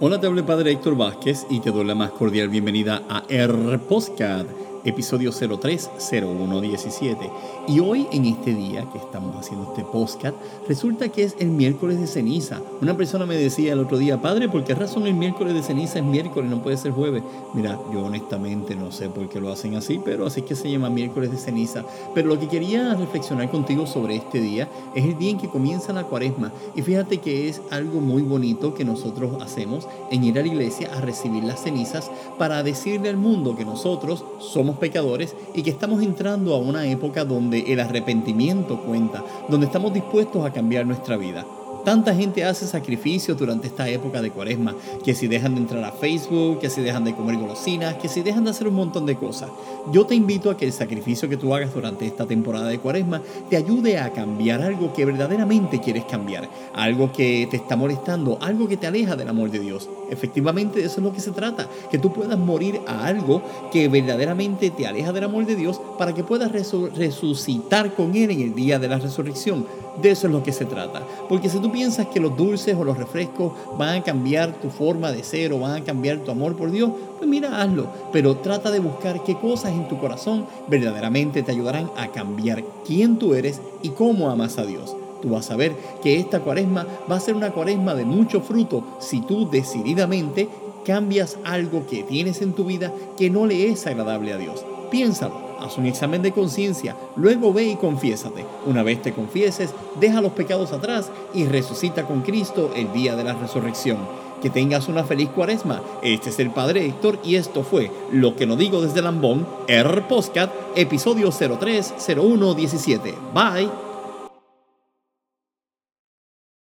Hola, te Padre Héctor Vázquez y te doy la más cordial bienvenida a R Postcard episodio 030117. Y hoy en este día que estamos haciendo este podcast, resulta que es el miércoles de ceniza. Una persona me decía el otro día, padre, ¿por qué razón el miércoles de ceniza es miércoles, no puede ser jueves? Mira, yo honestamente no sé por qué lo hacen así, pero así que se llama miércoles de ceniza. Pero lo que quería reflexionar contigo sobre este día es el día en que comienza la cuaresma. Y fíjate que es algo muy bonito que nosotros hacemos en ir a la iglesia a recibir las cenizas para decirle al mundo que nosotros pecadores y que estamos entrando a una época donde el arrepentimiento cuenta, donde estamos dispuestos a cambiar nuestra vida. Tanta gente hace sacrificios durante esta época de cuaresma, que si dejan de entrar a Facebook, que si dejan de comer golosinas, que si dejan de hacer un montón de cosas. Yo te invito a que el sacrificio que tú hagas durante esta temporada de cuaresma te ayude a cambiar algo que verdaderamente quieres cambiar, algo que te está molestando, algo que te aleja del amor de Dios. Efectivamente, eso es lo que se trata, que tú puedas morir a algo que verdaderamente te aleja del amor de Dios para que puedas resucitar con Él en el día de la resurrección. De eso es lo que se trata. Porque si tú piensas que los dulces o los refrescos van a cambiar tu forma de ser o van a cambiar tu amor por Dios, pues mira, hazlo. Pero trata de buscar qué cosas en tu corazón verdaderamente te ayudarán a cambiar quién tú eres y cómo amas a Dios. Tú vas a ver que esta cuaresma va a ser una cuaresma de mucho fruto si tú decididamente cambias algo que tienes en tu vida que no le es agradable a Dios. Piénsalo haz un examen de conciencia, luego ve y confiésate. Una vez te confieses, deja los pecados atrás y resucita con Cristo el día de la resurrección. Que tengas una feliz cuaresma. Este es el Padre Héctor y esto fue Lo que no digo desde Lambón, R Postcat, episodio 030117. Bye.